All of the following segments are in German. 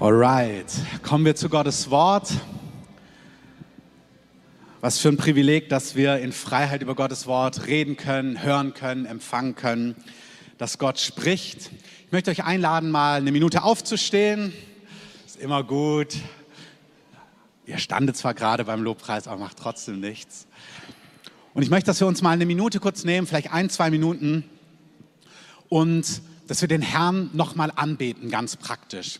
Alright, kommen wir zu Gottes Wort. Was für ein Privileg, dass wir in Freiheit über Gottes Wort reden können, hören können, empfangen können, dass Gott spricht. Ich möchte euch einladen, mal eine Minute aufzustehen. Ist immer gut. Ihr standet zwar gerade beim Lobpreis, aber macht trotzdem nichts. Und ich möchte, dass wir uns mal eine Minute kurz nehmen, vielleicht ein, zwei Minuten, und dass wir den Herrn nochmal anbeten, ganz praktisch.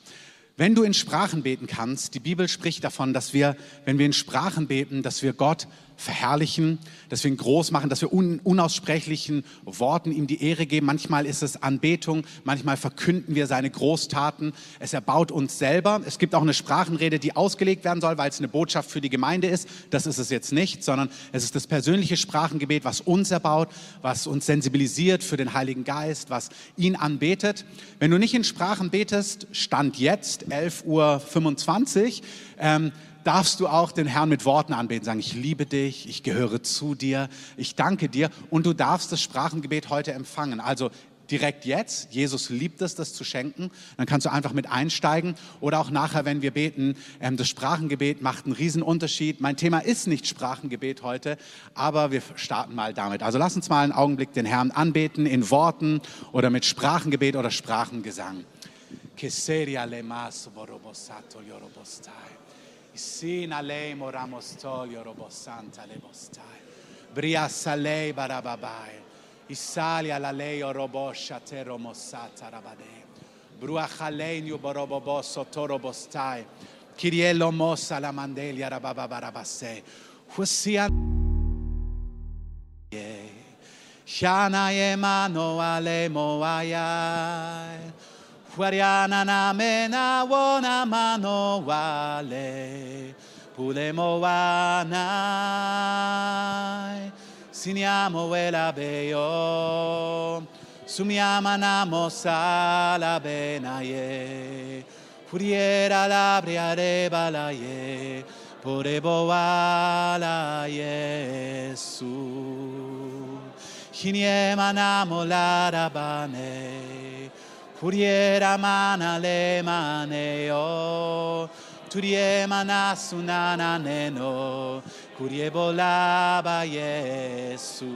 Wenn du in Sprachen beten kannst, die Bibel spricht davon, dass wir, wenn wir in Sprachen beten, dass wir Gott verherrlichen, dass wir ihn groß machen, dass wir un unaussprechlichen Worten ihm die Ehre geben. Manchmal ist es Anbetung, manchmal verkünden wir seine Großtaten. Es erbaut uns selber. Es gibt auch eine Sprachenrede, die ausgelegt werden soll, weil es eine Botschaft für die Gemeinde ist. Das ist es jetzt nicht, sondern es ist das persönliche Sprachengebet, was uns erbaut, was uns sensibilisiert für den Heiligen Geist, was ihn anbetet. Wenn du nicht in Sprachen betest, Stand jetzt 11.25 Uhr, ähm, darfst du auch den Herrn mit Worten anbeten, sagen, ich liebe dich, ich gehöre zu dir, ich danke dir und du darfst das Sprachengebet heute empfangen. Also direkt jetzt, Jesus liebt es, das zu schenken, dann kannst du einfach mit einsteigen oder auch nachher, wenn wir beten, ähm, das Sprachengebet macht einen riesen Unterschied. Mein Thema ist nicht Sprachengebet heute, aber wir starten mal damit. Also lass uns mal einen Augenblick den Herrn anbeten in Worten oder mit Sprachengebet oder Sprachengesang. Keseria lemas borobosato yorobostai. Sina lei moramostolio robosanta le bostai. Briassa lei barababai. Isali alla lei robosha te romosata rabade. Bruachaleniu borobobo sotoro bostai. Kiriello mossa la mandelia rababarabase. Husia Shana emano ale moayai. Guariana na mena wona mano wale pulemo wanai siniamo vela beyo sumiama namo sala benaye furiera labria de balaye porebo wala yesu. Hiniema namo larabane Kuriera mana le maneo, turie mana sunana neno, kurie bolaba Yesu.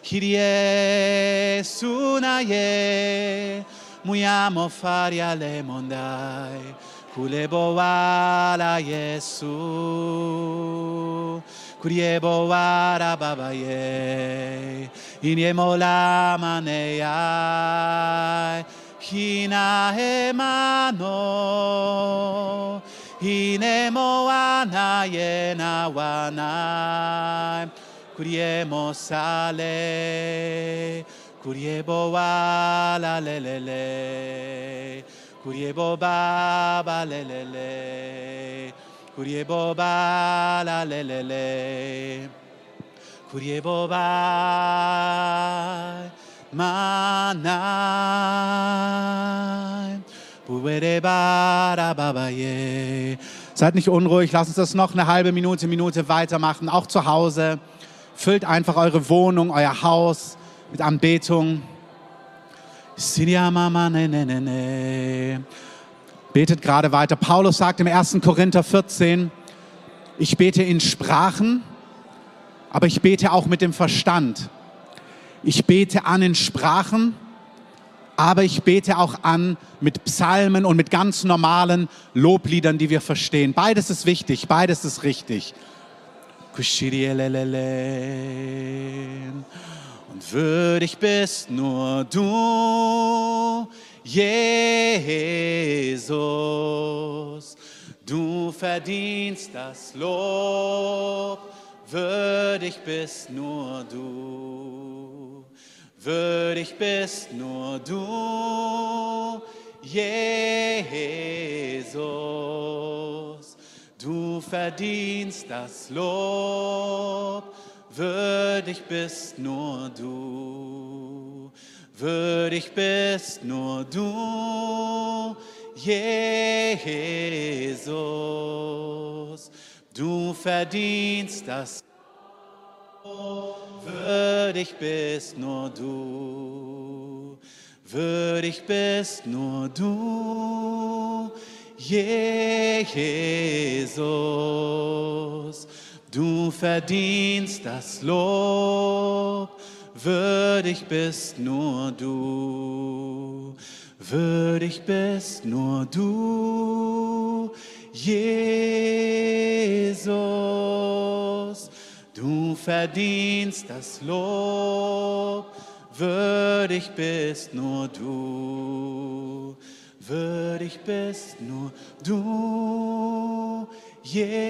Kirie sunaye, muyamo faria le mondai, kulebo wala Yesu kuriebo warababaye iniemola maneyai hina hemano hinemo na wanai kuriemo sale kuriebo wala lelele kuriebo baba le. Kurie boba la le le le. Kurie boba manai. Buere bara babaye. Seid nicht unruhig, lasst uns das noch eine halbe Minute, Minute weitermachen, auch zu Hause. Füllt einfach eure Wohnung, euer Haus mit Anbetung. Sinia mama ne ne ne ne. Betet gerade weiter. Paulus sagt im 1. Korinther 14, ich bete in Sprachen, aber ich bete auch mit dem Verstand. Ich bete an in Sprachen, aber ich bete auch an mit Psalmen und mit ganz normalen Lobliedern, die wir verstehen. Beides ist wichtig, beides ist richtig. Und würdig bist nur du, Jesus, du verdienst das Lob, würdig bist nur du, würdig bist nur du, Jesus, du verdienst das Lob, würdig bist nur du. Würdig bist nur du, Jesus. Du verdienst das. Würdig bist nur du. würdig bist nur du, Jesus. Du verdienst das Lob, würdig bist nur du, würdig bist nur du, Jesus. Du verdienst das Lob, würdig bist nur du, würdig bist nur du, Jesus.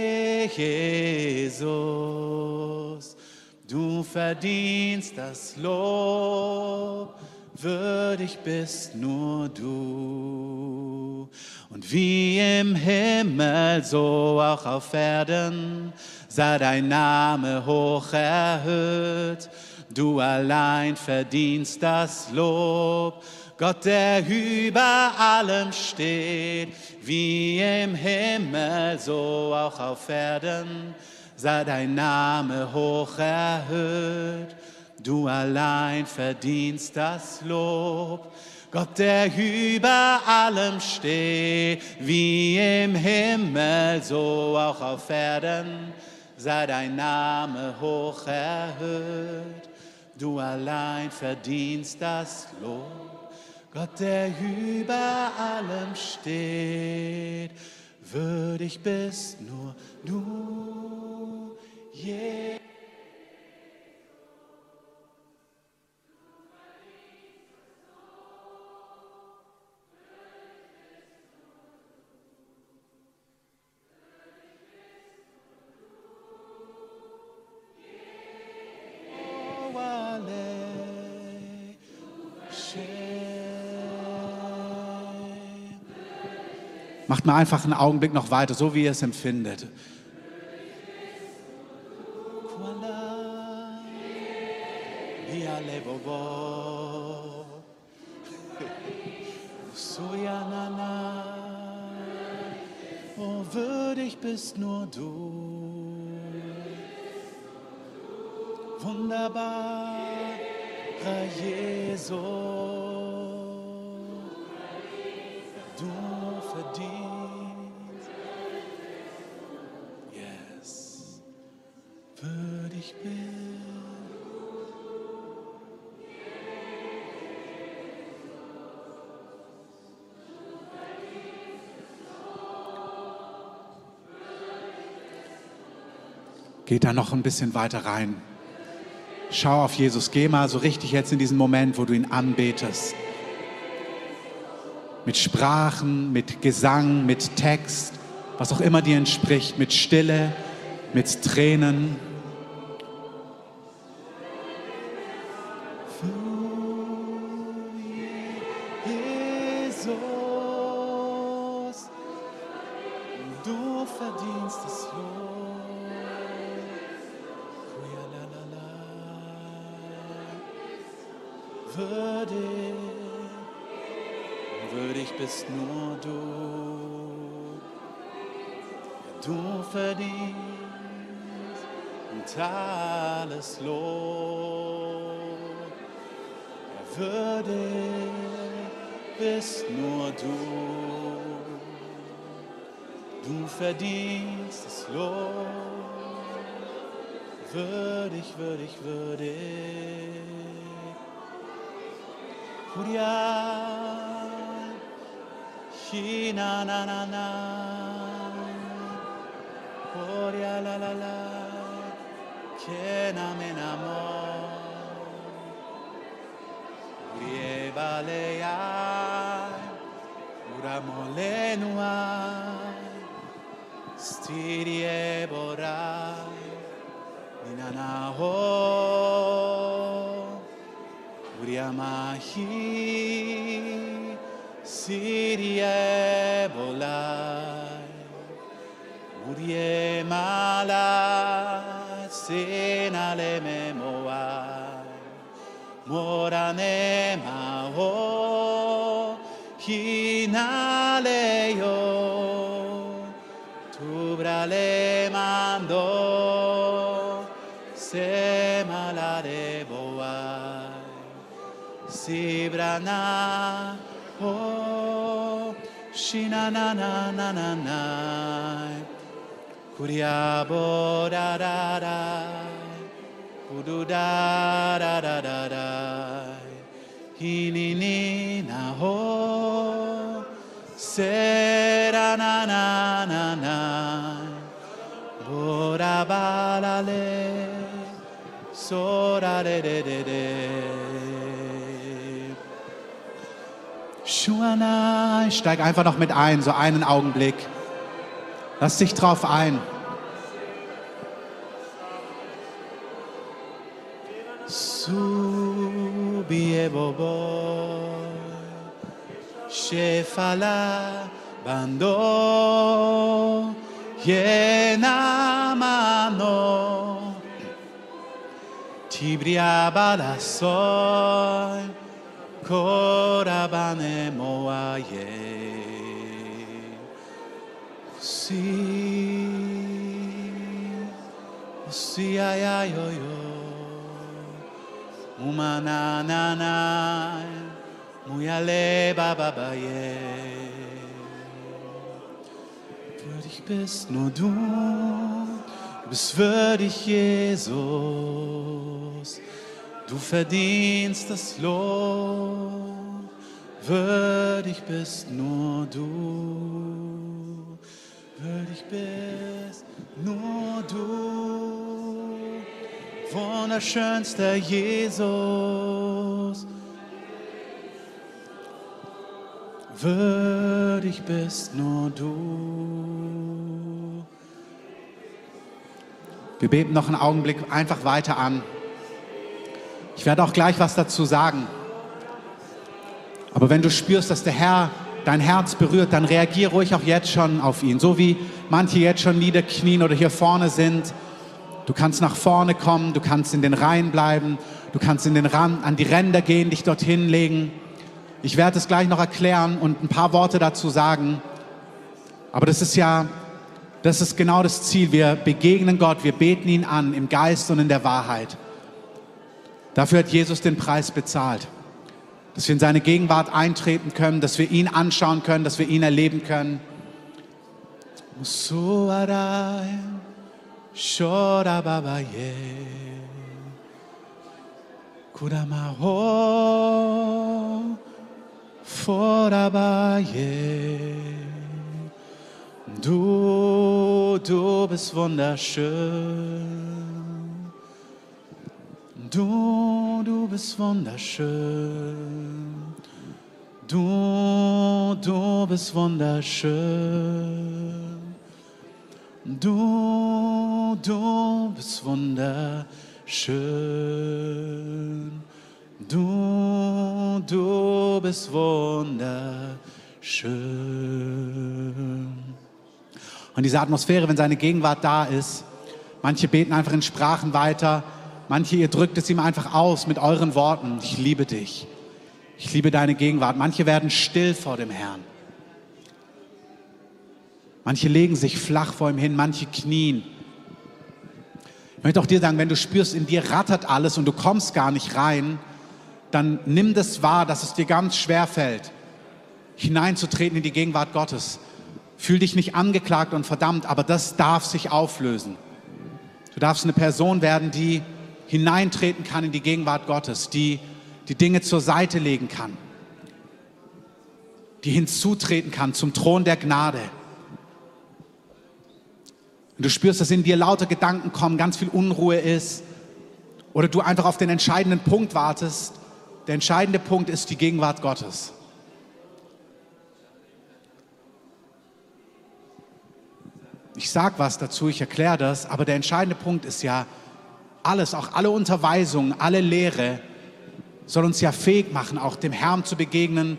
Du verdienst das Lob, würdig bist nur du. Und wie im Himmel, so auch auf Erden, sei dein Name hoch erhöht Du allein verdienst das Lob, Gott, der über allem steht, wie im Himmel, so auch auf Erden, sei dein Name hoch erhöht. Du allein verdienst das Lob, Gott, der über allem steht, wie im Himmel, so auch auf Erden, sei dein Name hoch erhöht. Du allein verdienst das Lob, Gott, der über allem steht. Würdig bist nur du, Jesus. Macht mal einfach einen Augenblick noch weiter, so wie ihr es empfindet. Oh, würdig bist nur du. Wunderbarer Jesus. Geht da noch ein bisschen weiter rein. Schau auf Jesus. Geh mal so richtig jetzt in diesen Moment, wo du ihn anbetest. Mit Sprachen, mit Gesang, mit Text, was auch immer dir entspricht, mit Stille, mit Tränen. Kurial shi na na na na, Koria la la la Kena me namo Urie baleya Uramolenua Stirie borai Minanahoa Yamahi Sirie Bolai Urie Mala Senale Memoai Morane Mao Hinale Yo Tubrale sibrana oh shina na na na na na kuria bo da da da kudu da da da da da hini ni na ho sera na na na na bora balale sora de de de de Shuana, ich steig einfach noch mit ein, so einen Augenblick. Lass dich drauf ein. Shefala bando, yenamano, tibria balasoy. Korabane moaye. Si si ay yo yo. Umana na na muyale baba baye würdig bist nur du du bist würdig Jesus Du verdienst das Lob, würdig bist nur du, würdig bist nur du, wunderschönster Jesus. Würdig bist nur du. Wir beten noch einen Augenblick einfach weiter an. Ich werde auch gleich was dazu sagen. Aber wenn du spürst, dass der Herr dein Herz berührt, dann reagier ruhig auch jetzt schon auf ihn. So wie manche jetzt schon niederknien oder hier vorne sind. Du kannst nach vorne kommen, du kannst in den Reihen bleiben, du kannst in den Rand, an die Ränder gehen, dich dorthin legen. Ich werde es gleich noch erklären und ein paar Worte dazu sagen. Aber das ist ja, das ist genau das Ziel. Wir begegnen Gott, wir beten ihn an im Geist und in der Wahrheit. Dafür hat Jesus den Preis bezahlt. Dass wir in seine Gegenwart eintreten können, dass wir ihn anschauen können, dass wir ihn erleben können. Du, du bist wunderschön. Du, du bist wunderschön. Du, du bist wunderschön. Du, du bist wunderschön. Du, du bist wunderschön. Und diese Atmosphäre, wenn seine Gegenwart da ist, manche beten einfach in Sprachen weiter, Manche, ihr drückt es ihm einfach aus mit euren Worten. Ich liebe dich. Ich liebe deine Gegenwart. Manche werden still vor dem Herrn. Manche legen sich flach vor ihm hin, manche knien. Ich möchte auch dir sagen, wenn du spürst, in dir rattert alles und du kommst gar nicht rein, dann nimm das wahr, dass es dir ganz schwer fällt, hineinzutreten in die Gegenwart Gottes. Fühl dich nicht angeklagt und verdammt, aber das darf sich auflösen. Du darfst eine Person werden, die hineintreten kann in die Gegenwart Gottes, die die Dinge zur Seite legen kann, die hinzutreten kann zum Thron der Gnade. Und du spürst, dass in dir lauter Gedanken kommen, ganz viel Unruhe ist, oder du einfach auf den entscheidenden Punkt wartest. Der entscheidende Punkt ist die Gegenwart Gottes. Ich sage was dazu, ich erkläre das, aber der entscheidende Punkt ist ja, alles, auch alle Unterweisungen, alle Lehre soll uns ja fähig machen, auch dem Herrn zu begegnen,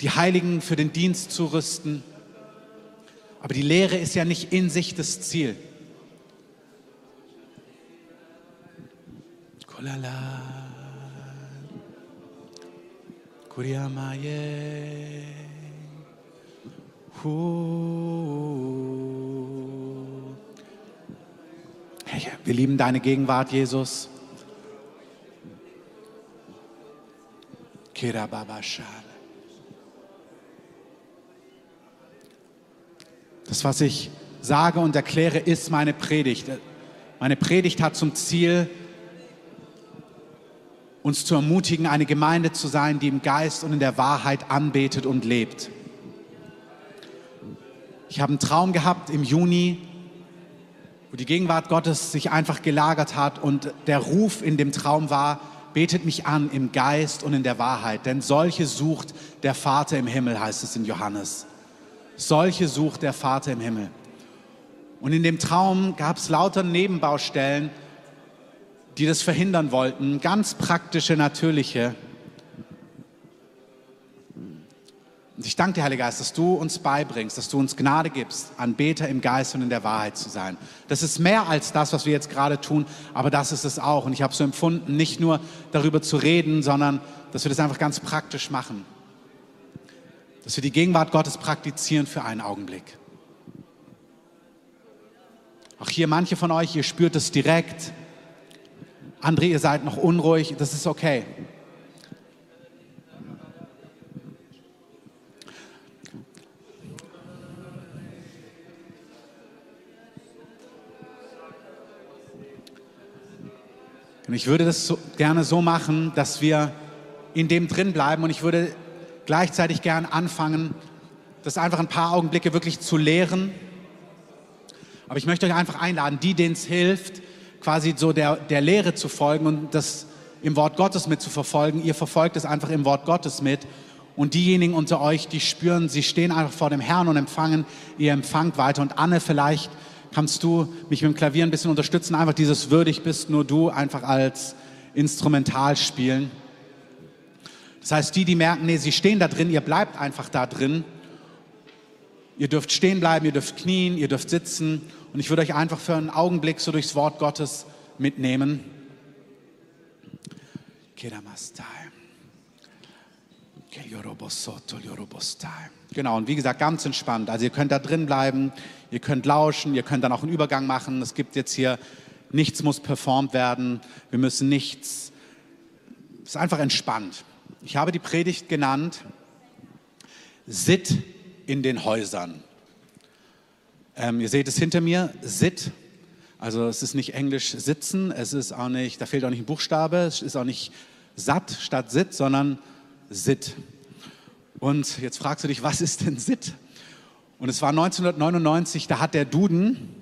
die Heiligen für den Dienst zu rüsten. Aber die Lehre ist ja nicht in sich das Ziel. Kulala. Kuriamaye. Wir lieben deine Gegenwart, Jesus. Das, was ich sage und erkläre, ist meine Predigt. Meine Predigt hat zum Ziel, uns zu ermutigen, eine Gemeinde zu sein, die im Geist und in der Wahrheit anbetet und lebt. Ich habe einen Traum gehabt im Juni, wo die Gegenwart Gottes sich einfach gelagert hat und der Ruf in dem Traum war, betet mich an im Geist und in der Wahrheit, denn solche sucht der Vater im Himmel, heißt es in Johannes. Solche sucht der Vater im Himmel. Und in dem Traum gab es lauter Nebenbaustellen, die das verhindern wollten, ganz praktische, natürliche. Und ich danke dir, Heiliger Geist, dass du uns beibringst, dass du uns Gnade gibst, Anbeter im Geist und in der Wahrheit zu sein. Das ist mehr als das, was wir jetzt gerade tun, aber das ist es auch. Und ich habe so empfunden, nicht nur darüber zu reden, sondern dass wir das einfach ganz praktisch machen. Dass wir die Gegenwart Gottes praktizieren für einen Augenblick. Auch hier manche von euch, ihr spürt es direkt. Andere, ihr seid noch unruhig, das ist okay. Und ich würde das so, gerne so machen, dass wir in dem drin bleiben und ich würde gleichzeitig gern anfangen, das einfach ein paar Augenblicke wirklich zu lehren. Aber ich möchte euch einfach einladen, die, denen es hilft, quasi so der, der Lehre zu folgen und das im Wort Gottes mit zu verfolgen. Ihr verfolgt es einfach im Wort Gottes mit. Und diejenigen unter euch, die spüren, sie stehen einfach vor dem Herrn und empfangen, ihr empfangt weiter. Und Anne, vielleicht kannst du mich mit dem Klavier ein bisschen unterstützen, einfach dieses würdig bist nur du einfach als Instrumental spielen. Das heißt, die, die merken, nee, sie stehen da drin, ihr bleibt einfach da drin. Ihr dürft stehen bleiben, ihr dürft knien, ihr dürft sitzen. Und ich würde euch einfach für einen Augenblick so durchs Wort Gottes mitnehmen. Genau, und wie gesagt, ganz entspannt. Also ihr könnt da drin bleiben, ihr könnt lauschen, ihr könnt dann auch einen Übergang machen. Es gibt jetzt hier, nichts muss performt werden, wir müssen nichts. Es ist einfach entspannt. Ich habe die Predigt genannt, Sit in den Häusern. Ähm, ihr seht es hinter mir, Sit. Also es ist nicht Englisch sitzen, es ist auch nicht, da fehlt auch nicht ein Buchstabe, es ist auch nicht satt statt Sit, sondern Sit. Und jetzt fragst du dich, was ist denn Sit? Und es war 1999, da hat der Duden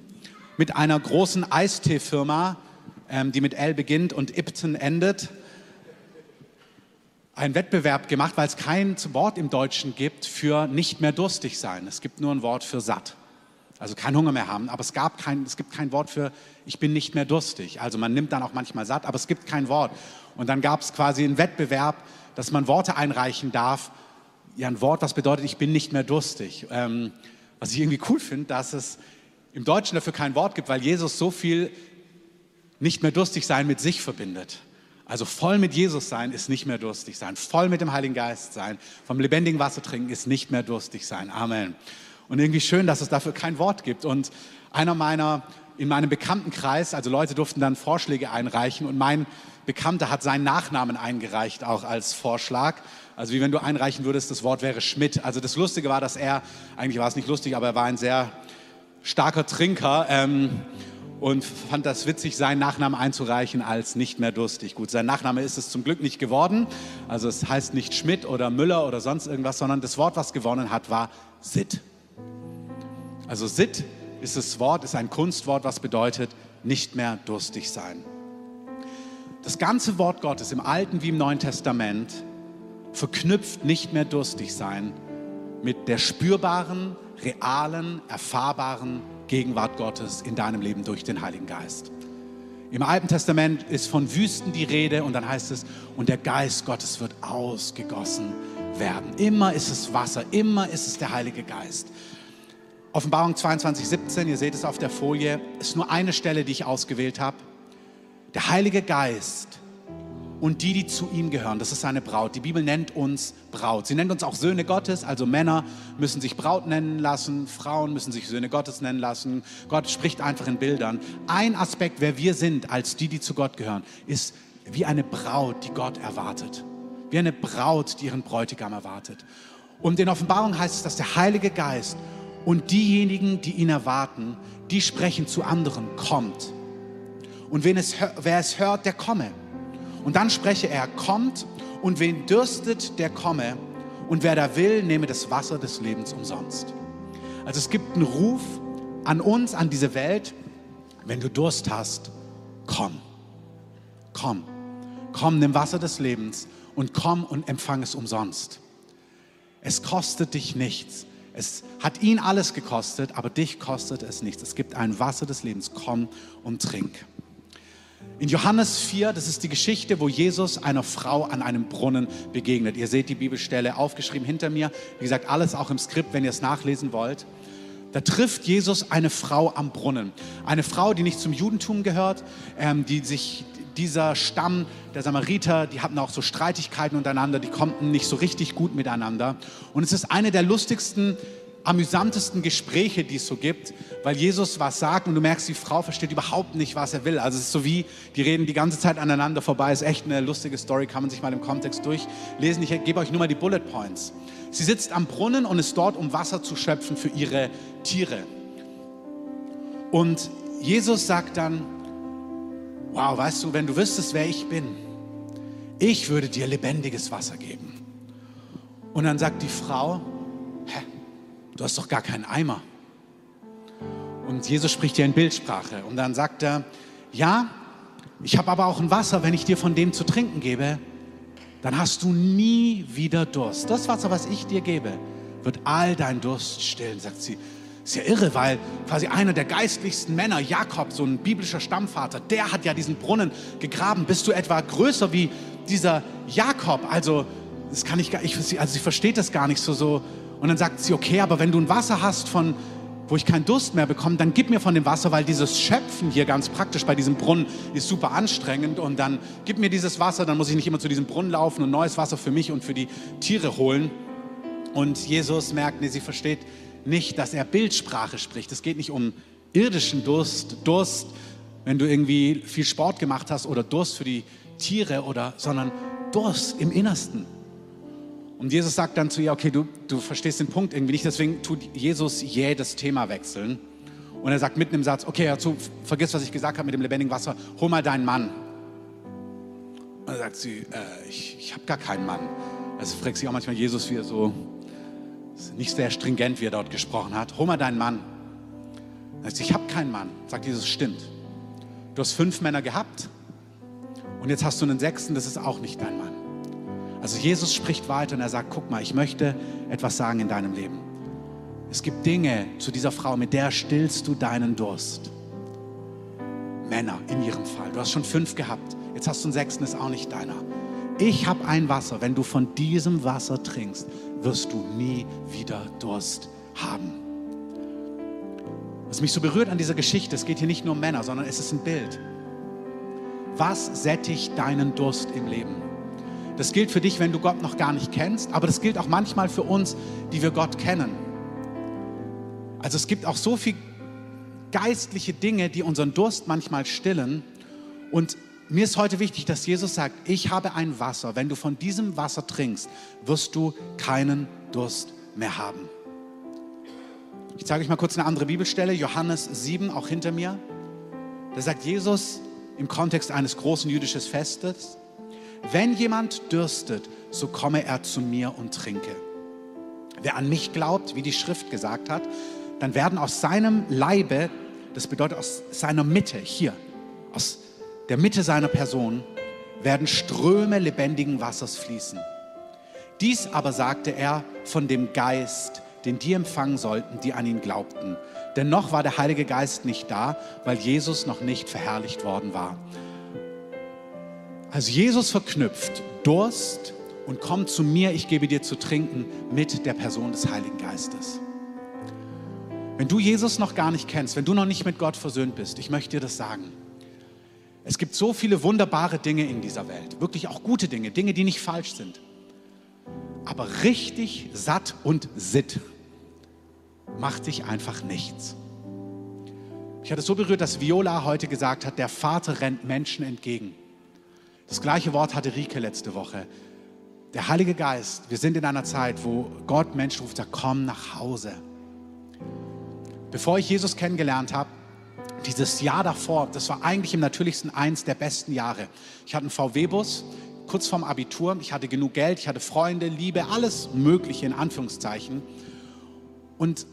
mit einer großen Eisteefirma, ähm, die mit L beginnt und Ipton endet, einen Wettbewerb gemacht, weil es kein Wort im Deutschen gibt für nicht mehr durstig sein. Es gibt nur ein Wort für satt. Also keinen Hunger mehr haben, aber es, gab kein, es gibt kein Wort für ich bin nicht mehr durstig. Also man nimmt dann auch manchmal satt, aber es gibt kein Wort. Und dann gab es quasi einen Wettbewerb, dass man Worte einreichen darf, ja ein Wort, was bedeutet, ich bin nicht mehr durstig. Ähm, was ich irgendwie cool finde, dass es im Deutschen dafür kein Wort gibt, weil Jesus so viel nicht mehr durstig sein mit sich verbindet. Also voll mit Jesus sein ist nicht mehr durstig sein. Voll mit dem Heiligen Geist sein. Vom lebendigen Wasser trinken ist nicht mehr durstig sein. Amen. Und irgendwie schön, dass es dafür kein Wort gibt. Und einer meiner, in meinem Bekanntenkreis, also Leute durften dann Vorschläge einreichen und mein Bekannter hat seinen Nachnamen eingereicht, auch als Vorschlag. Also wie wenn du einreichen würdest, das Wort wäre Schmidt. Also das Lustige war, dass er, eigentlich war es nicht lustig, aber er war ein sehr starker Trinker ähm, und fand das witzig, seinen Nachnamen einzureichen als nicht mehr durstig. Gut, sein Nachname ist es zum Glück nicht geworden. Also es heißt nicht Schmidt oder Müller oder sonst irgendwas, sondern das Wort, was gewonnen hat, war Sitt. Also Sitt ist das Wort, ist ein Kunstwort, was bedeutet nicht mehr durstig sein. Das ganze Wort Gottes im Alten wie im Neuen Testament verknüpft nicht mehr durstig sein mit der spürbaren, realen, erfahrbaren Gegenwart Gottes in deinem Leben durch den Heiligen Geist. Im Alten Testament ist von Wüsten die Rede und dann heißt es, und der Geist Gottes wird ausgegossen werden. Immer ist es Wasser, immer ist es der Heilige Geist. Offenbarung 22, 17, ihr seht es auf der Folie, ist nur eine Stelle, die ich ausgewählt habe. Der Heilige Geist und die, die zu ihm gehören, das ist seine Braut. Die Bibel nennt uns Braut. Sie nennt uns auch Söhne Gottes, also Männer müssen sich Braut nennen lassen, Frauen müssen sich Söhne Gottes nennen lassen. Gott spricht einfach in Bildern. Ein Aspekt, wer wir sind als die, die zu Gott gehören, ist wie eine Braut, die Gott erwartet. wie eine Braut, die ihren Bräutigam erwartet. Und in Offenbarung heißt es, dass der Heilige Geist und diejenigen, die ihn erwarten, die sprechen zu anderen, kommt. Und wen es, wer es hört, der komme. Und dann spreche er, kommt und wen dürstet, der komme. Und wer da will, nehme das Wasser des Lebens umsonst. Also es gibt einen Ruf an uns, an diese Welt. Wenn du Durst hast, komm. Komm. Komm, nimm Wasser des Lebens und komm und empfang es umsonst. Es kostet dich nichts. Es hat ihn alles gekostet, aber dich kostet es nichts. Es gibt ein Wasser des Lebens. Komm und trink. In Johannes 4, das ist die Geschichte, wo Jesus einer Frau an einem Brunnen begegnet. Ihr seht die Bibelstelle aufgeschrieben hinter mir. Wie gesagt, alles auch im Skript, wenn ihr es nachlesen wollt. Da trifft Jesus eine Frau am Brunnen. Eine Frau, die nicht zum Judentum gehört, ähm, die sich dieser Stamm der Samariter, die hatten auch so Streitigkeiten untereinander, die konnten nicht so richtig gut miteinander. Und es ist eine der lustigsten, amüsantesten Gespräche, die es so gibt, weil Jesus was sagt und du merkst, die Frau versteht überhaupt nicht, was er will. Also es ist so wie, die reden die ganze Zeit aneinander vorbei. Ist echt eine lustige Story, kann man sich mal im Kontext durchlesen. Ich gebe euch nur mal die Bullet Points. Sie sitzt am Brunnen und ist dort, um Wasser zu schöpfen für ihre Tiere. Und Jesus sagt dann, wow, weißt du, wenn du wüsstest, wer ich bin, ich würde dir lebendiges Wasser geben. Und dann sagt die Frau, hä, du hast doch gar keinen Eimer. Und Jesus spricht dir in Bildsprache. Und dann sagt er, ja, ich habe aber auch ein Wasser, wenn ich dir von dem zu trinken gebe, dann hast du nie wieder Durst. Das Wasser, was ich dir gebe, wird all dein Durst stillen, sagt sie. Ist ja irre, weil quasi einer der geistlichsten Männer, Jakob, so ein biblischer Stammvater, der hat ja diesen Brunnen gegraben. Bist du etwa größer wie dieser Jakob? Also, das kann ich gar nicht, also sie versteht das gar nicht so, so. Und dann sagt sie, okay, aber wenn du ein Wasser hast von, wo ich keinen Durst mehr bekomme, dann gib mir von dem Wasser, weil dieses Schöpfen hier ganz praktisch bei diesem Brunnen ist super anstrengend und dann gib mir dieses Wasser, dann muss ich nicht immer zu diesem Brunnen laufen und neues Wasser für mich und für die Tiere holen. Und Jesus merkt, nee, sie versteht nicht, dass er Bildsprache spricht. Es geht nicht um irdischen Durst, Durst, wenn du irgendwie viel Sport gemacht hast oder Durst für die Tiere oder, sondern Durst im Innersten. Und Jesus sagt dann zu ihr, okay, du, du verstehst den Punkt irgendwie nicht, deswegen tut Jesus jedes Thema wechseln. Und er sagt mitten im Satz, okay, dazu, vergiss, was ich gesagt habe mit dem lebendigen Wasser, hol mal deinen Mann. Und dann sagt sie, äh, ich, ich habe gar keinen Mann. Also fragt sich auch manchmal Jesus, wie er so nicht sehr stringent, wie er dort gesprochen hat. Hol mal deinen Mann. Er sagt, ich habe keinen Mann. Sagt Jesus, stimmt. Du hast fünf Männer gehabt und jetzt hast du einen sechsten, das ist auch nicht dein Mann. Also Jesus spricht weiter und er sagt, guck mal, ich möchte etwas sagen in deinem Leben. Es gibt Dinge zu dieser Frau, mit der stillst du deinen Durst. Männer in ihrem Fall. Du hast schon fünf gehabt. Jetzt hast du einen sechsten, ist auch nicht deiner. Ich habe ein Wasser. Wenn du von diesem Wasser trinkst, wirst du nie wieder Durst haben. Was mich so berührt an dieser Geschichte, es geht hier nicht nur um Männer, sondern es ist ein Bild. Was sättigt deinen Durst im Leben? Das gilt für dich, wenn du Gott noch gar nicht kennst, aber das gilt auch manchmal für uns, die wir Gott kennen. Also es gibt auch so viele geistliche Dinge, die unseren Durst manchmal stillen. Und mir ist heute wichtig, dass Jesus sagt, ich habe ein Wasser. Wenn du von diesem Wasser trinkst, wirst du keinen Durst mehr haben. Ich zeige euch mal kurz eine andere Bibelstelle, Johannes 7, auch hinter mir. Da sagt Jesus im Kontext eines großen jüdischen Festes, wenn jemand dürstet, so komme er zu mir und trinke. Wer an mich glaubt, wie die Schrift gesagt hat, dann werden aus seinem Leibe, das bedeutet aus seiner Mitte, hier, aus der Mitte seiner Person, werden Ströme lebendigen Wassers fließen. Dies aber sagte er von dem Geist, den die empfangen sollten, die an ihn glaubten. Denn noch war der Heilige Geist nicht da, weil Jesus noch nicht verherrlicht worden war. Also Jesus verknüpft Durst und kommt zu mir, ich gebe dir zu trinken mit der Person des Heiligen Geistes. Wenn du Jesus noch gar nicht kennst, wenn du noch nicht mit Gott versöhnt bist, ich möchte dir das sagen. Es gibt so viele wunderbare Dinge in dieser Welt, wirklich auch gute Dinge, Dinge, die nicht falsch sind. Aber richtig satt und sitt macht sich einfach nichts. Ich hatte es so berührt, dass Viola heute gesagt hat, der Vater rennt Menschen entgegen. Das gleiche Wort hatte Rike letzte Woche. Der Heilige Geist, wir sind in einer Zeit, wo Gott Menschen ruft, sagt, komm nach Hause. Bevor ich Jesus kennengelernt habe, dieses Jahr davor, das war eigentlich im natürlichsten eins der besten Jahre. Ich hatte einen VW-Bus, kurz vorm Abitur, ich hatte genug Geld, ich hatte Freunde, Liebe, alles Mögliche in Anführungszeichen. Und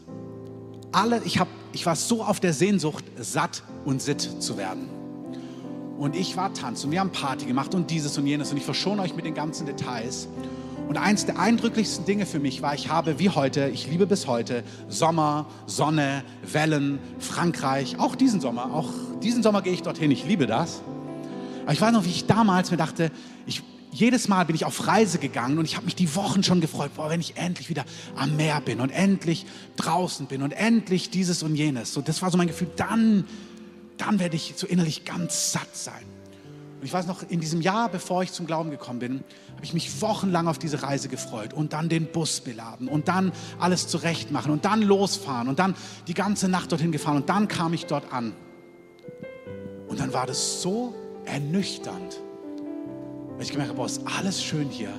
alle, ich, hab, ich war so auf der Sehnsucht, satt und sitt zu werden. Und ich war tanzen und wir haben Party gemacht und dieses und jenes und ich verschone euch mit den ganzen Details. Und eins der eindrücklichsten Dinge für mich war, ich habe wie heute, ich liebe bis heute, Sommer, Sonne, Wellen, Frankreich, auch diesen Sommer, auch diesen Sommer gehe ich dorthin, ich liebe das. Aber ich weiß noch, wie ich damals mir dachte, ich, jedes Mal bin ich auf Reise gegangen und ich habe mich die Wochen schon gefreut, boah, wenn ich endlich wieder am Meer bin und endlich draußen bin und endlich dieses und jenes. So, das war so mein Gefühl, dann, dann werde ich so innerlich ganz satt sein. Und ich weiß noch, in diesem Jahr, bevor ich zum Glauben gekommen bin, habe ich mich wochenlang auf diese Reise gefreut und dann den Bus beladen und dann alles zurecht machen und dann losfahren und dann die ganze Nacht dorthin gefahren und dann kam ich dort an. Und dann war das so ernüchternd, weil ich gemerkt habe, boah, ist alles schön hier.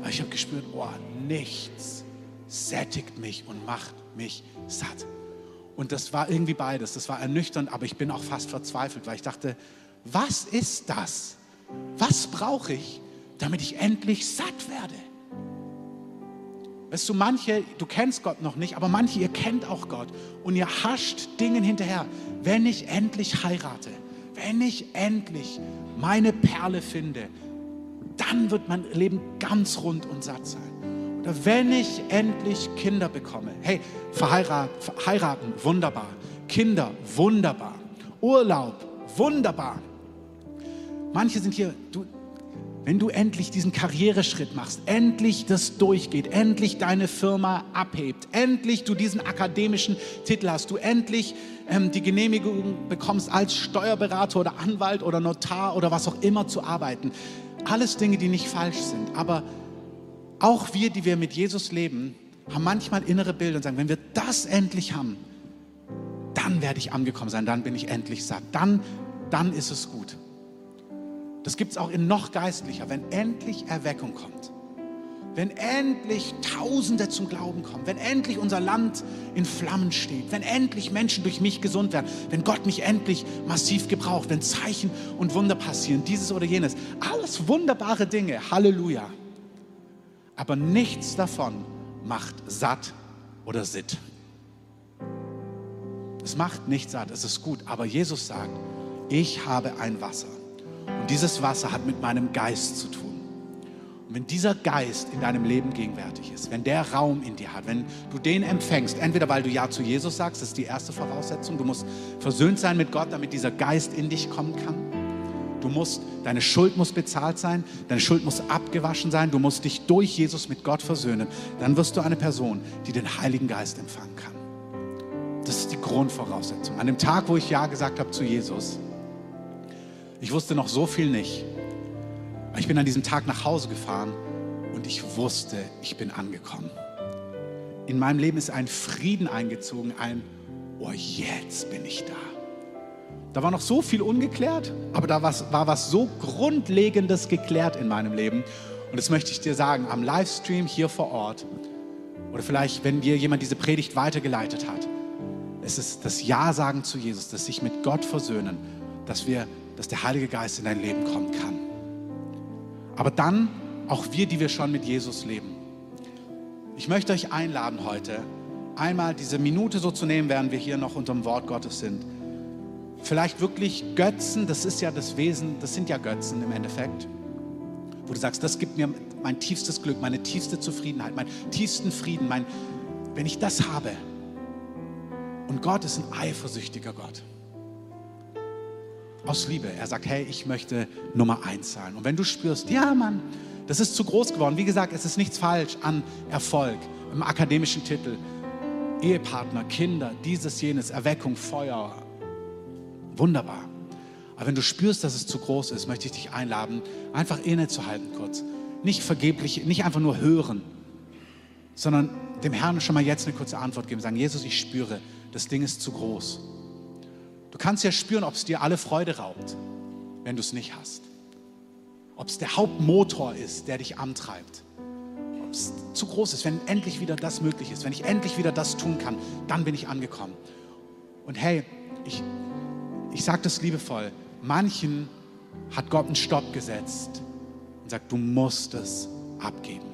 Aber ich habe gespürt, boah, nichts sättigt mich und macht mich satt. Und das war irgendwie beides. Das war ernüchternd, aber ich bin auch fast verzweifelt, weil ich dachte, was ist das? Was brauche ich, damit ich endlich satt werde? Weißt du, manche, du kennst Gott noch nicht, aber manche, ihr kennt auch Gott und ihr hascht Dingen hinterher. Wenn ich endlich heirate, wenn ich endlich meine Perle finde, dann wird mein Leben ganz rund und satt sein. Oder wenn ich endlich Kinder bekomme, hey, verheiraten, heiraten, wunderbar. Kinder, wunderbar. Urlaub, wunderbar. Manche sind hier, du, wenn du endlich diesen Karriereschritt machst, endlich das durchgeht, endlich deine Firma abhebt, endlich du diesen akademischen Titel hast, du endlich ähm, die Genehmigung bekommst, als Steuerberater oder Anwalt oder Notar oder was auch immer zu arbeiten. Alles Dinge, die nicht falsch sind. Aber auch wir, die wir mit Jesus leben, haben manchmal innere Bilder und sagen, wenn wir das endlich haben, dann werde ich angekommen sein, dann bin ich endlich satt, dann, dann ist es gut. Das gibt es auch in noch geistlicher, wenn endlich Erweckung kommt. Wenn endlich Tausende zum Glauben kommen, wenn endlich unser Land in Flammen steht, wenn endlich Menschen durch mich gesund werden, wenn Gott mich endlich massiv gebraucht, wenn Zeichen und Wunder passieren, dieses oder jenes. Alles wunderbare Dinge, Halleluja. Aber nichts davon macht satt oder sitt. Es macht nicht satt, es ist gut, aber Jesus sagt, ich habe ein Wasser und dieses Wasser hat mit meinem Geist zu tun. Und wenn dieser Geist in deinem Leben gegenwärtig ist, wenn der Raum in dir hat, wenn du den empfängst, entweder weil du Ja zu Jesus sagst, das ist die erste Voraussetzung, du musst versöhnt sein mit Gott, damit dieser Geist in dich kommen kann. Du musst, deine Schuld muss bezahlt sein, deine Schuld muss abgewaschen sein, du musst dich durch Jesus mit Gott versöhnen. Dann wirst du eine Person, die den Heiligen Geist empfangen kann. Das ist die Grundvoraussetzung. An dem Tag, wo ich Ja gesagt habe zu Jesus, ich wusste noch so viel nicht. Ich bin an diesem Tag nach Hause gefahren und ich wusste, ich bin angekommen. In meinem Leben ist ein Frieden eingezogen, ein, oh, jetzt bin ich da. Da war noch so viel ungeklärt, aber da war was so Grundlegendes geklärt in meinem Leben. Und das möchte ich dir sagen, am Livestream hier vor Ort oder vielleicht, wenn dir jemand diese Predigt weitergeleitet hat. Es ist das Ja sagen zu Jesus, das sich mit Gott versöhnen, dass wir dass der Heilige Geist in dein Leben kommen kann. Aber dann auch wir, die wir schon mit Jesus leben. Ich möchte euch einladen heute, einmal diese Minute so zu nehmen, während wir hier noch unter dem Wort Gottes sind. Vielleicht wirklich Götzen, das ist ja das Wesen, das sind ja Götzen im Endeffekt. Wo du sagst, das gibt mir mein tiefstes Glück, meine tiefste Zufriedenheit, meinen tiefsten Frieden, mein, wenn ich das habe. Und Gott ist ein eifersüchtiger Gott aus Liebe. Er sagt, hey, ich möchte Nummer eins sein. Und wenn du spürst, ja, Mann, das ist zu groß geworden. Wie gesagt, es ist nichts falsch an Erfolg, im akademischen Titel, Ehepartner, Kinder, dieses, jenes, Erweckung, Feuer. Wunderbar. Aber wenn du spürst, dass es zu groß ist, möchte ich dich einladen, einfach innezuhalten kurz. Nicht vergeblich, nicht einfach nur hören, sondern dem Herrn schon mal jetzt eine kurze Antwort geben. Sagen, Jesus, ich spüre, das Ding ist zu groß. Du kannst ja spüren, ob es dir alle Freude raubt, wenn du es nicht hast. ob es der Hauptmotor ist, der dich antreibt, ob es zu groß ist, wenn endlich wieder das möglich ist, wenn ich endlich wieder das tun kann, dann bin ich angekommen. Und hey, ich, ich sage das liebevoll, manchen hat Gott einen Stopp gesetzt und sagt, du musst es abgeben.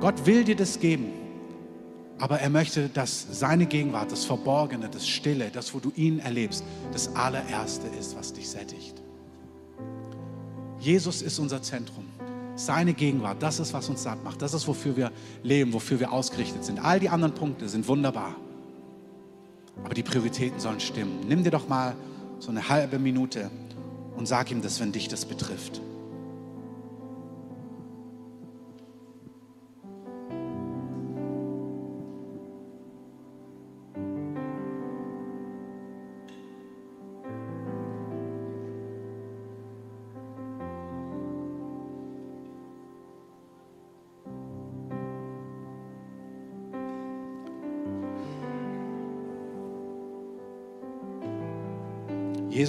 Gott will dir das geben, aber er möchte, dass seine Gegenwart, das Verborgene, das Stille, das, wo du ihn erlebst, das allererste ist, was dich sättigt. Jesus ist unser Zentrum. Seine Gegenwart, das ist, was uns satt macht. Das ist, wofür wir leben, wofür wir ausgerichtet sind. All die anderen Punkte sind wunderbar. Aber die Prioritäten sollen stimmen. Nimm dir doch mal so eine halbe Minute und sag ihm das, wenn dich das betrifft.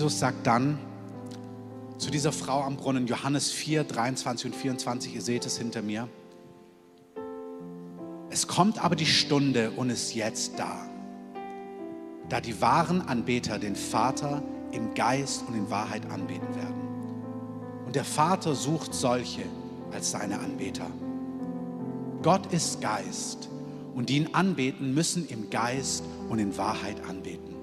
Jesus sagt dann zu dieser Frau am Brunnen, Johannes 4, 23 und 24, ihr seht es hinter mir. Es kommt aber die Stunde und ist jetzt da, da die wahren Anbeter den Vater im Geist und in Wahrheit anbeten werden. Und der Vater sucht solche als seine Anbeter. Gott ist Geist und die ihn anbeten, müssen im Geist und in Wahrheit anbeten.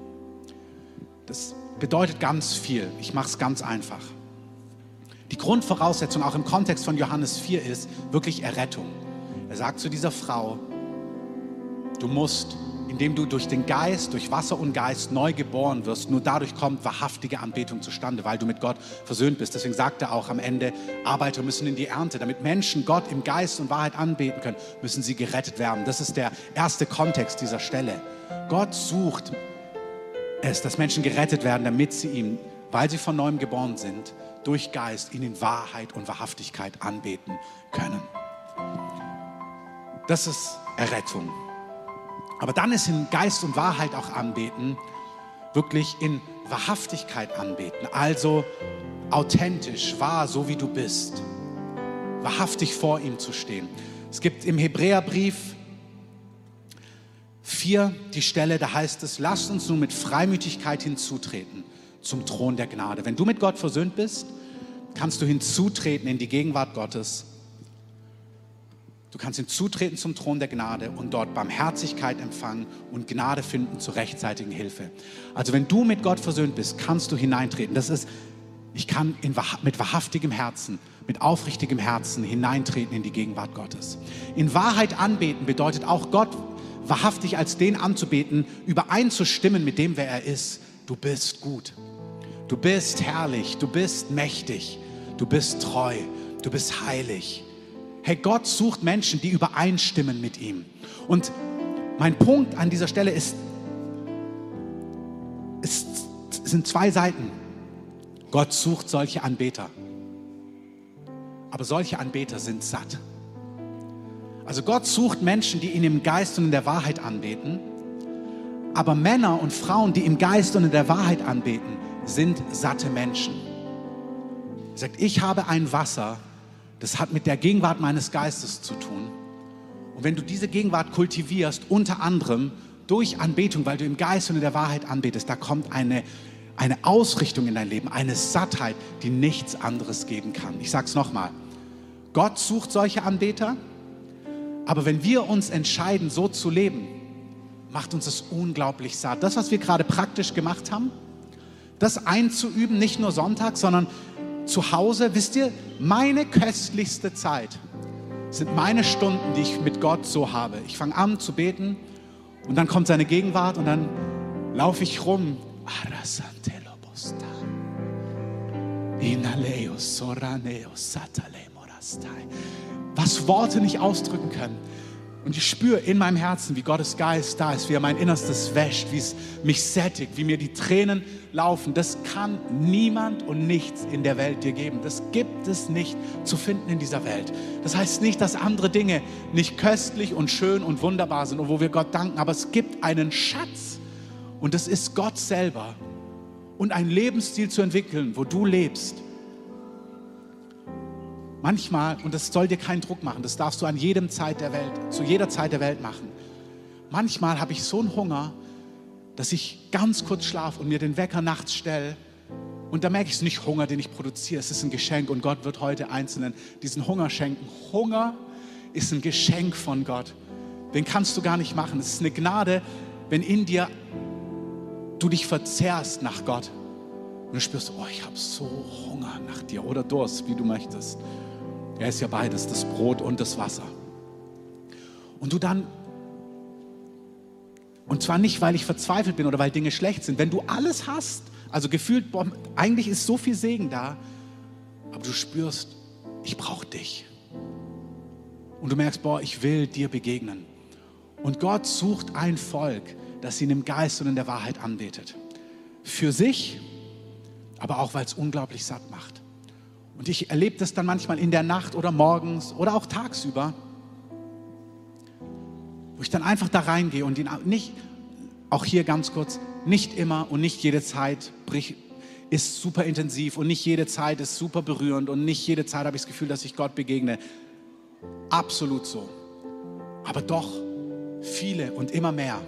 Das bedeutet ganz viel. Ich mache es ganz einfach. Die Grundvoraussetzung auch im Kontext von Johannes 4 ist wirklich Errettung. Er sagt zu dieser Frau, du musst, indem du durch den Geist, durch Wasser und Geist neu geboren wirst, nur dadurch kommt wahrhaftige Anbetung zustande, weil du mit Gott versöhnt bist. Deswegen sagt er auch am Ende, Arbeiter müssen in die Ernte. Damit Menschen Gott im Geist und Wahrheit anbeten können, müssen sie gerettet werden. Das ist der erste Kontext dieser Stelle. Gott sucht es, dass Menschen gerettet werden, damit sie ihm, weil sie von neuem geboren sind, durch Geist ihn in Wahrheit und Wahrhaftigkeit anbeten können. Das ist Errettung. Aber dann ist in Geist und Wahrheit auch anbeten, wirklich in Wahrhaftigkeit anbeten, also authentisch, wahr, so wie du bist, wahrhaftig vor ihm zu stehen. Es gibt im Hebräerbrief 4 die Stelle, da heißt es, lasst uns nun mit Freimütigkeit hinzutreten zum Thron der Gnade. Wenn du mit Gott versöhnt bist, kannst du hinzutreten in die Gegenwart Gottes. Du kannst hinzutreten zum Thron der Gnade und dort Barmherzigkeit empfangen und Gnade finden zur rechtzeitigen Hilfe. Also wenn du mit Gott versöhnt bist, kannst du hineintreten. Das ist, ich kann in, mit wahrhaftigem Herzen, mit aufrichtigem Herzen hineintreten in die Gegenwart Gottes. In Wahrheit anbeten bedeutet auch Gott wahrhaftig als den anzubeten, übereinzustimmen mit dem, wer er ist. Du bist gut. Du bist herrlich. Du bist mächtig. Du bist treu. Du bist heilig. Hey, Gott sucht Menschen, die übereinstimmen mit ihm. Und mein Punkt an dieser Stelle ist, es sind zwei Seiten. Gott sucht solche Anbeter. Aber solche Anbeter sind satt. Also Gott sucht Menschen, die ihn im Geist und in der Wahrheit anbeten. Aber Männer und Frauen, die im Geist und in der Wahrheit anbeten, sind satte Menschen. Er sagt, ich habe ein Wasser, das hat mit der Gegenwart meines Geistes zu tun. Und wenn du diese Gegenwart kultivierst, unter anderem durch Anbetung, weil du im Geist und in der Wahrheit anbetest, da kommt eine, eine Ausrichtung in dein Leben, eine Sattheit, die nichts anderes geben kann. Ich sage es nochmal. Gott sucht solche Anbeter, aber wenn wir uns entscheiden, so zu leben, macht uns das unglaublich satt. Das, was wir gerade praktisch gemacht haben, das einzuüben, nicht nur Sonntag, sondern zu Hause, wisst ihr, meine köstlichste Zeit sind meine Stunden, die ich mit Gott so habe. Ich fange an zu beten und dann kommt seine Gegenwart und dann laufe ich rum. Inaleo soraneo satale morastai was Worte nicht ausdrücken können. Und ich spüre in meinem Herzen, wie Gottes Geist da ist, wie er mein Innerstes wäscht, wie es mich sättigt, wie mir die Tränen laufen. Das kann niemand und nichts in der Welt dir geben. Das gibt es nicht zu finden in dieser Welt. Das heißt nicht, dass andere Dinge nicht köstlich und schön und wunderbar sind und wo wir Gott danken, aber es gibt einen Schatz und das ist Gott selber. Und einen Lebensstil zu entwickeln, wo du lebst, Manchmal, und das soll dir keinen Druck machen, das darfst du an jedem Zeit der Welt, zu jeder Zeit der Welt machen. Manchmal habe ich so einen Hunger, dass ich ganz kurz schlafe und mir den Wecker nachts stelle. Und da merke ich es nicht Hunger, den ich produziere. Es ist ein Geschenk und Gott wird heute Einzelnen diesen Hunger schenken. Hunger ist ein Geschenk von Gott. Den kannst du gar nicht machen. Es ist eine Gnade, wenn in dir du dich verzehrst nach Gott. Und du spürst, oh, ich habe so Hunger nach dir oder Durst, wie du möchtest. Er ist ja beides, das Brot und das Wasser. Und du dann, und zwar nicht, weil ich verzweifelt bin oder weil Dinge schlecht sind, wenn du alles hast, also gefühlt, boah, eigentlich ist so viel Segen da, aber du spürst, ich brauche dich. Und du merkst, boah, ich will dir begegnen. Und Gott sucht ein Volk, das ihn im Geist und in der Wahrheit anbetet. Für sich, aber auch, weil es unglaublich satt macht. Und ich erlebe das dann manchmal in der Nacht oder morgens oder auch tagsüber, wo ich dann einfach da reingehe und ihn nicht, auch hier ganz kurz, nicht immer und nicht jede Zeit ist super intensiv und nicht jede Zeit ist super berührend und nicht jede Zeit habe ich das Gefühl, dass ich Gott begegne. Absolut so. Aber doch viele und immer mehr,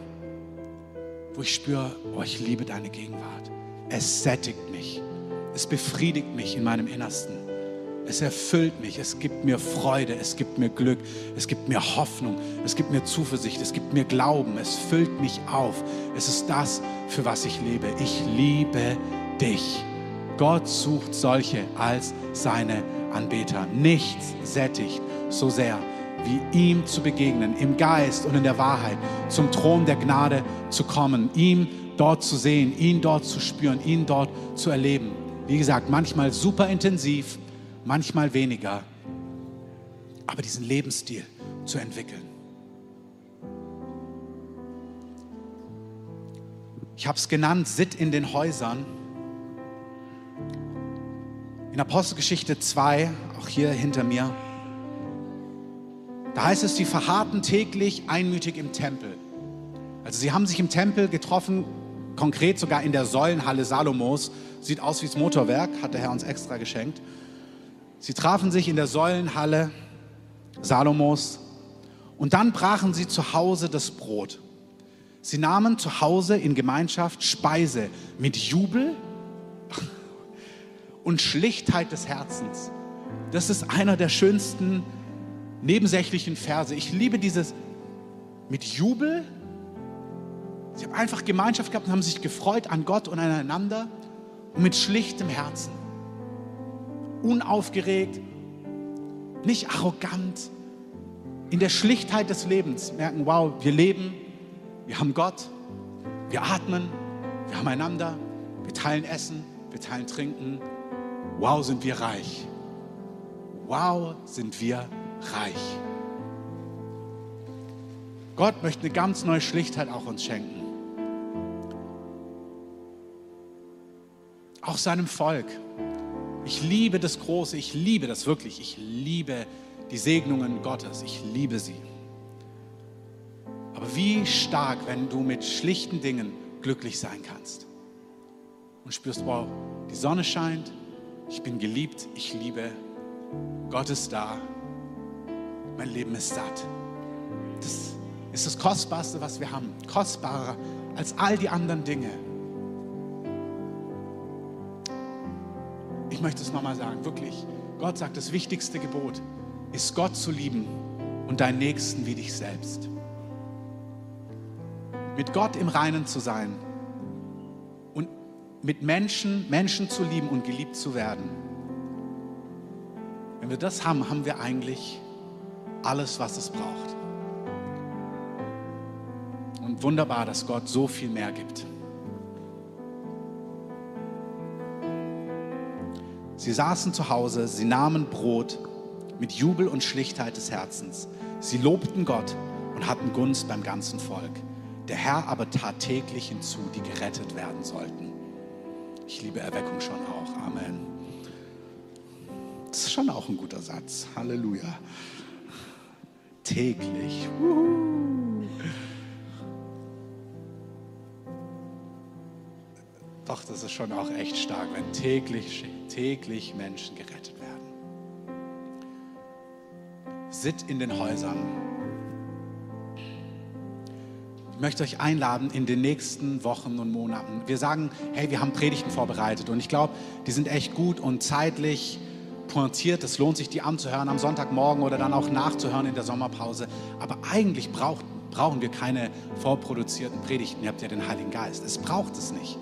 wo ich spüre, oh, ich liebe deine Gegenwart. Es sättigt mich. Es befriedigt mich in meinem Innersten. Es erfüllt mich, es gibt mir Freude, es gibt mir Glück, es gibt mir Hoffnung, es gibt mir Zuversicht, es gibt mir Glauben, es füllt mich auf. Es ist das, für was ich lebe. Ich liebe dich. Gott sucht solche als seine Anbeter. Nichts sättigt so sehr, wie ihm zu begegnen, im Geist und in der Wahrheit, zum Thron der Gnade zu kommen, ihm dort zu sehen, ihn dort zu spüren, ihn dort zu erleben. Wie gesagt, manchmal super intensiv, manchmal weniger, aber diesen Lebensstil zu entwickeln. Ich habe es genannt, Sitt in den Häusern. In Apostelgeschichte 2, auch hier hinter mir, da heißt es, sie verharrten täglich einmütig im Tempel. Also sie haben sich im Tempel getroffen, konkret sogar in der Säulenhalle Salomos. Sieht aus wie das Motorwerk, hat der Herr uns extra geschenkt. Sie trafen sich in der Säulenhalle Salomos und dann brachen sie zu Hause das Brot. Sie nahmen zu Hause in Gemeinschaft Speise mit Jubel und Schlichtheit des Herzens. Das ist einer der schönsten nebensächlichen Verse. Ich liebe dieses mit Jubel. Sie haben einfach Gemeinschaft gehabt und haben sich gefreut an Gott und aneinander und mit schlichtem Herzen unaufgeregt, nicht arrogant, in der Schlichtheit des Lebens merken, wow, wir leben, wir haben Gott, wir atmen, wir haben einander, wir teilen Essen, wir teilen Trinken. Wow, sind wir reich. Wow, sind wir reich. Gott möchte eine ganz neue Schlichtheit auch uns schenken. Auch seinem Volk. Ich liebe das Große, ich liebe das wirklich, ich liebe die Segnungen Gottes, ich liebe sie. Aber wie stark, wenn du mit schlichten Dingen glücklich sein kannst und spürst, wow, die Sonne scheint, ich bin geliebt, ich liebe, Gott ist da, mein Leben ist satt. Das ist das Kostbarste, was wir haben, kostbarer als all die anderen Dinge. ich möchte es nochmal sagen, wirklich. Gott sagt, das wichtigste Gebot ist Gott zu lieben und deinen Nächsten wie dich selbst. Mit Gott im Reinen zu sein und mit Menschen, Menschen zu lieben und geliebt zu werden. Wenn wir das haben, haben wir eigentlich alles, was es braucht. Und wunderbar, dass Gott so viel mehr gibt. Sie saßen zu Hause, sie nahmen Brot mit Jubel und Schlichtheit des Herzens. Sie lobten Gott und hatten Gunst beim ganzen Volk. Der Herr aber tat täglich hinzu, die gerettet werden sollten. Ich liebe Erweckung schon auch. Amen. Das ist schon auch ein guter Satz. Halleluja. Täglich. Uhu. Doch, das ist schon auch echt stark, wenn täglich, täglich Menschen gerettet werden. Sitt in den Häusern. Ich möchte euch einladen in den nächsten Wochen und Monaten. Wir sagen, hey, wir haben Predigten vorbereitet und ich glaube, die sind echt gut und zeitlich pointiert. Es lohnt sich, die anzuhören am Sonntagmorgen oder dann auch nachzuhören in der Sommerpause. Aber eigentlich braucht, brauchen wir keine vorproduzierten Predigten. Ihr habt ja den Heiligen Geist. Es braucht es nicht.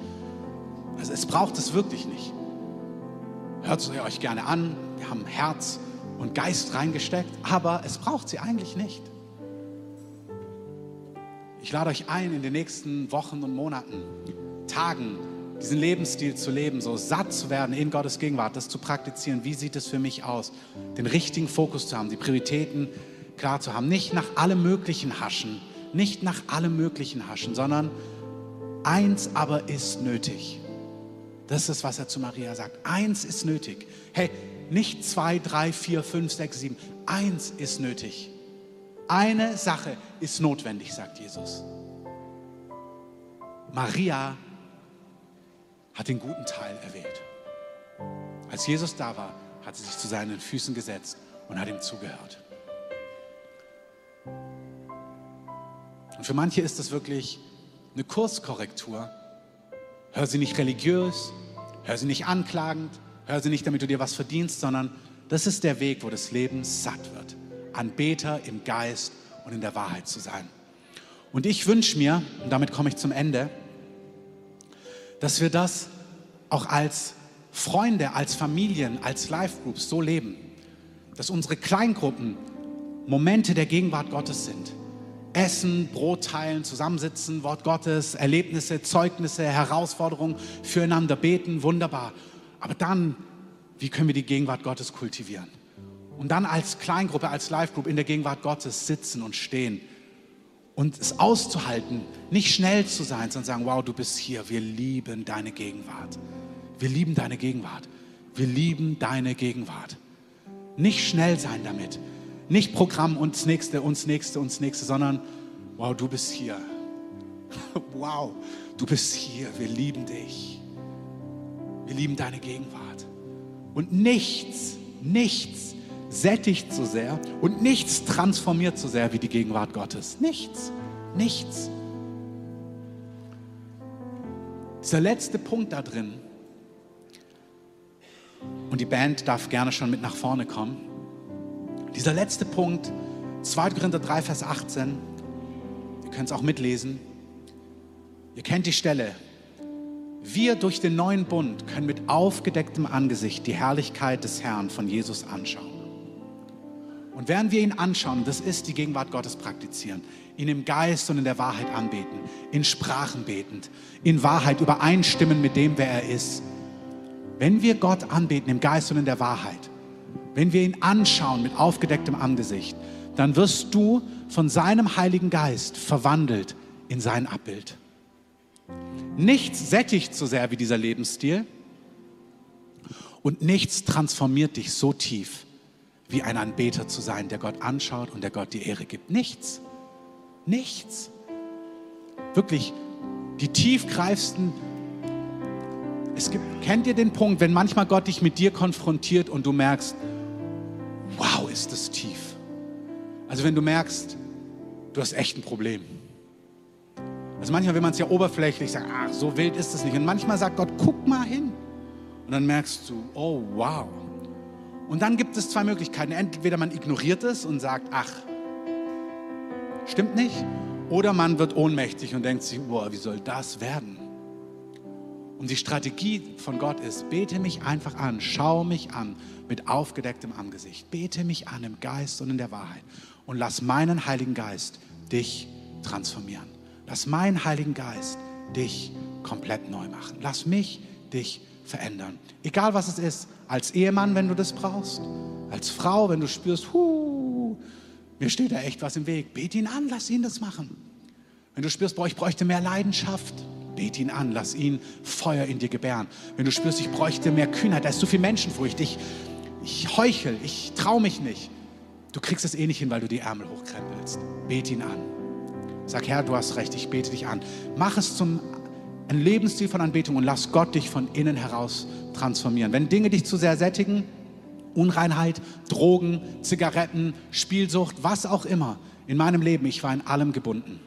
Also es braucht es wirklich nicht. Hört es euch gerne an. Wir haben Herz und Geist reingesteckt, aber es braucht sie eigentlich nicht. Ich lade euch ein, in den nächsten Wochen und Monaten, Tagen, diesen Lebensstil zu leben, so satt zu werden in Gottes Gegenwart, das zu praktizieren. Wie sieht es für mich aus? Den richtigen Fokus zu haben, die Prioritäten klar zu haben. Nicht nach allem Möglichen haschen, nicht nach allem Möglichen haschen, sondern eins aber ist nötig. Das ist, was er zu Maria sagt. Eins ist nötig. Hey, nicht zwei, drei, vier, fünf, sechs, sieben. Eins ist nötig. Eine Sache ist notwendig, sagt Jesus. Maria hat den guten Teil erwählt. Als Jesus da war, hat sie sich zu seinen Füßen gesetzt und hat ihm zugehört. Und für manche ist das wirklich eine Kurskorrektur. Hör sie nicht religiös, hör sie nicht anklagend, hör sie nicht, damit du dir was verdienst, sondern das ist der Weg, wo das Leben satt wird. Anbeter im Geist und in der Wahrheit zu sein. Und ich wünsche mir, und damit komme ich zum Ende, dass wir das auch als Freunde, als Familien, als Live-Groups so leben, dass unsere Kleingruppen Momente der Gegenwart Gottes sind. Essen, Brot teilen, zusammensitzen, Wort Gottes, Erlebnisse, Zeugnisse, Herausforderungen, füreinander beten, wunderbar. Aber dann, wie können wir die Gegenwart Gottes kultivieren? Und dann als Kleingruppe, als Live-Group in der Gegenwart Gottes sitzen und stehen und es auszuhalten, nicht schnell zu sein, sondern sagen, wow, du bist hier, wir lieben deine Gegenwart. Wir lieben deine Gegenwart. Wir lieben deine Gegenwart. Nicht schnell sein damit. Nicht Programm uns nächste, uns nächste, uns nächste, sondern wow, du bist hier. wow, du bist hier. Wir lieben dich. Wir lieben deine Gegenwart. Und nichts, nichts sättigt so sehr und nichts transformiert so sehr wie die Gegenwart Gottes. Nichts, nichts. Dieser letzte Punkt da drin, und die Band darf gerne schon mit nach vorne kommen. Dieser letzte Punkt, 2. Korinther 3, Vers 18, ihr könnt es auch mitlesen. Ihr kennt die Stelle. Wir durch den neuen Bund können mit aufgedecktem Angesicht die Herrlichkeit des Herrn von Jesus anschauen. Und während wir ihn anschauen, das ist die Gegenwart Gottes praktizieren, ihn im Geist und in der Wahrheit anbeten, in Sprachen betend, in Wahrheit übereinstimmen mit dem, wer er ist. Wenn wir Gott anbeten im Geist und in der Wahrheit, wenn wir ihn anschauen mit aufgedecktem Angesicht, dann wirst du von seinem Heiligen Geist verwandelt in sein Abbild. Nichts sättigt so sehr wie dieser Lebensstil und nichts transformiert dich so tief wie ein Anbeter zu sein, der Gott anschaut und der Gott die Ehre gibt. Nichts. Nichts. Wirklich die tiefgreifsten. Es gibt, kennt ihr den Punkt, wenn manchmal Gott dich mit dir konfrontiert und du merkst, wow, ist das tief. Also wenn du merkst, du hast echt ein Problem. Also manchmal will man es ja oberflächlich sagen, ach, so wild ist es nicht. Und manchmal sagt Gott, guck mal hin. Und dann merkst du, oh wow, und dann gibt es zwei Möglichkeiten. Entweder man ignoriert es und sagt, ach, stimmt nicht. Oder man wird ohnmächtig und denkt sich, boah, wie soll das werden? Und die Strategie von Gott ist, bete mich einfach an, schau mich an mit aufgedecktem Angesicht. Bete mich an im Geist und in der Wahrheit. Und lass meinen Heiligen Geist dich transformieren. Lass meinen Heiligen Geist dich komplett neu machen. Lass mich dich verändern. Egal was es ist, als Ehemann, wenn du das brauchst, als Frau, wenn du spürst, hu, mir steht da echt was im Weg, bet ihn an, lass ihn das machen. Wenn du spürst, boah, ich bräuchte mehr Leidenschaft, bet ihn an, lass ihn Feuer in dir gebären. Wenn du spürst, ich bräuchte mehr Kühnheit, da ist so viel Menschenfurcht, ich, ich heuchel, ich traue mich nicht. Du kriegst es eh nicht hin, weil du die Ärmel hochkrempelst. Bet ihn an. Sag, Herr, du hast recht, ich bete dich an. Mach es zum ein Lebensstil von Anbetung und lass Gott dich von innen heraus transformieren. Wenn Dinge dich zu sehr sättigen, Unreinheit, Drogen, Zigaretten, Spielsucht, was auch immer in meinem Leben. Ich war in allem gebunden.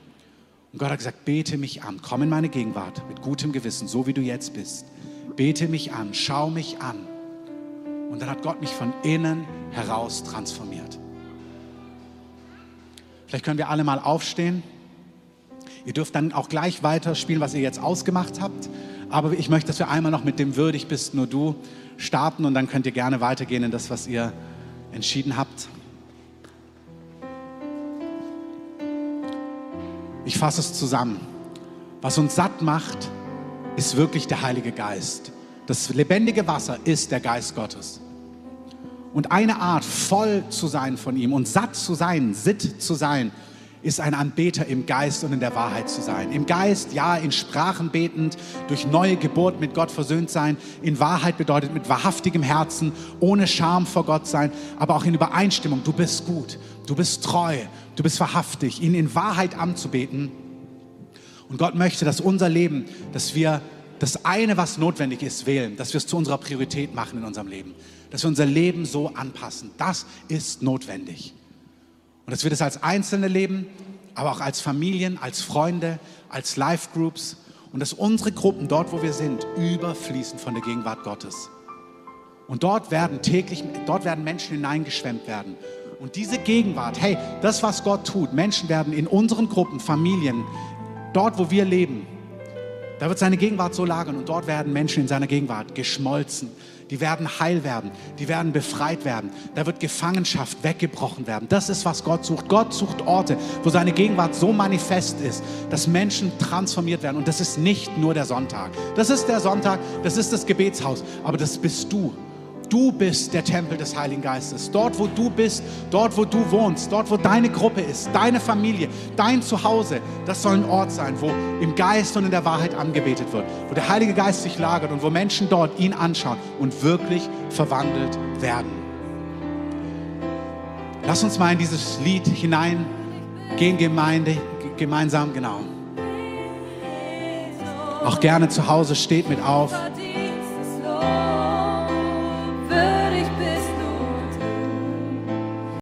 Und Gott hat gesagt, bete mich an, komm in meine Gegenwart mit gutem Gewissen, so wie du jetzt bist. Bete mich an, schau mich an. Und dann hat Gott mich von innen heraus transformiert. Vielleicht können wir alle mal aufstehen. Ihr dürft dann auch gleich weiterspielen, was ihr jetzt ausgemacht habt. Aber ich möchte, dass wir einmal noch mit dem Würdig bist nur du starten und dann könnt ihr gerne weitergehen in das, was ihr entschieden habt. Ich fasse es zusammen. Was uns satt macht, ist wirklich der Heilige Geist. Das lebendige Wasser ist der Geist Gottes. Und eine Art, voll zu sein von ihm und satt zu sein, sitt zu sein, ist ein Anbeter im Geist und in der Wahrheit zu sein. Im Geist, ja, in Sprachen betend, durch neue Geburt mit Gott versöhnt sein. In Wahrheit bedeutet mit wahrhaftigem Herzen, ohne Scham vor Gott sein, aber auch in Übereinstimmung. Du bist gut, du bist treu, du bist wahrhaftig. Ihn in Wahrheit anzubeten. Und Gott möchte, dass unser Leben, dass wir das eine, was notwendig ist, wählen, dass wir es zu unserer Priorität machen in unserem Leben, dass wir unser Leben so anpassen. Das ist notwendig. Und dass wir das als Einzelne leben, aber auch als Familien, als Freunde, als Life-Groups und dass unsere Gruppen dort, wo wir sind, überfließen von der Gegenwart Gottes. Und dort werden täglich, dort werden Menschen hineingeschwemmt werden. Und diese Gegenwart, hey, das, was Gott tut, Menschen werden in unseren Gruppen, Familien, dort, wo wir leben, da wird seine Gegenwart so lagern und dort werden Menschen in seiner Gegenwart geschmolzen. Die werden heil werden, die werden befreit werden. Da wird Gefangenschaft weggebrochen werden. Das ist, was Gott sucht. Gott sucht Orte, wo seine Gegenwart so manifest ist, dass Menschen transformiert werden. Und das ist nicht nur der Sonntag. Das ist der Sonntag, das ist das Gebetshaus, aber das bist du. Du bist der Tempel des Heiligen Geistes. Dort, wo du bist, dort, wo du wohnst, dort, wo deine Gruppe ist, deine Familie, dein Zuhause, das soll ein Ort sein, wo im Geist und in der Wahrheit angebetet wird, wo der Heilige Geist sich lagert und wo Menschen dort ihn anschauen und wirklich verwandelt werden. Lass uns mal in dieses Lied hineingehen, Gemeinde, gemeinsam, genau. Auch gerne zu Hause steht mit auf.